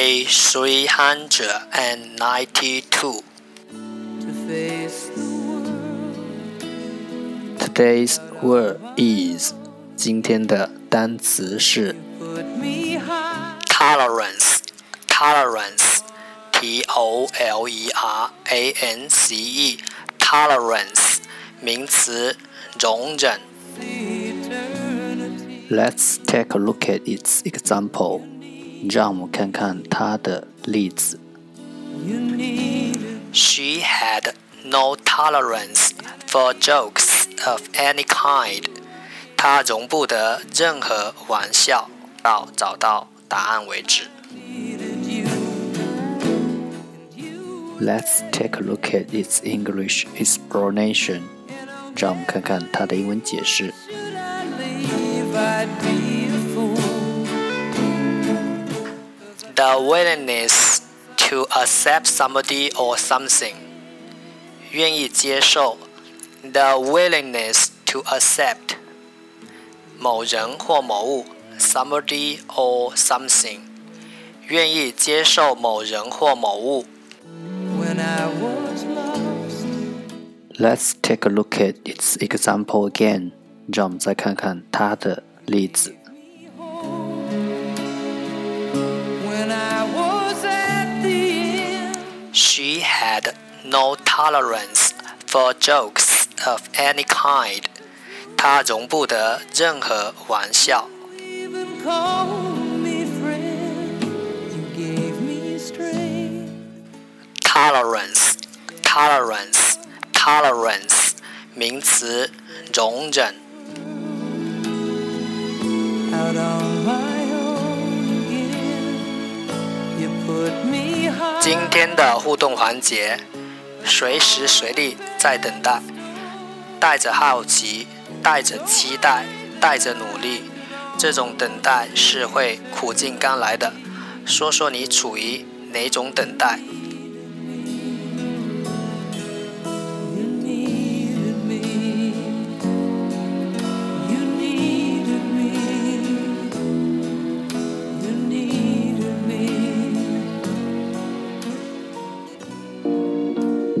Day three hundred and ninety-two. Today's word is 今天的单词是 tolerance tolerance T O L E R A N C E tolerance 名词容忍 Let's take a look at its example 让我们看看它的例子 She had no tolerance for jokes of any kind. 她容不得任何玩笑，到找到答案为止。Let's take a look at its English explanation. 让我们看看它的英文解释。 The willingness to accept somebody or something. 愿意接受，the willingness to accept 某人或某物，somebody or something，愿意接受某人或某物。Let's take a look at its example again。让我们再看看它的例子。 No tolerance for jokes of any kind. 他容不得任何玩笑。Tolerance, tolerance, tolerance，名词，容忍。今天的互动环节，随时随地在等待，带着好奇，带着期待，带着努力，这种等待是会苦尽甘来的。说说你处于哪种等待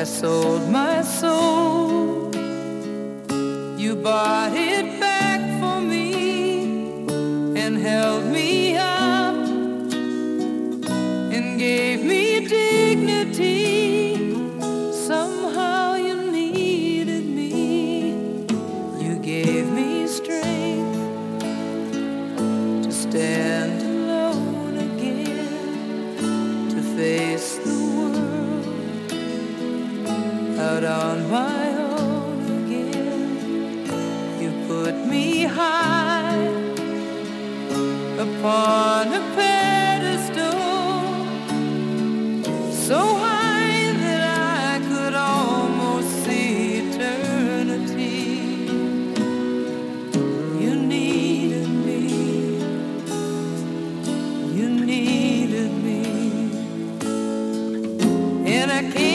I sold my soul. You bought it back for me and held me up and gave me dignity. Somehow you needed me. You gave me strength to stand. on my own again. You put me high upon a pedestal, so high that I could almost see eternity. You needed me, you needed me, and I can't.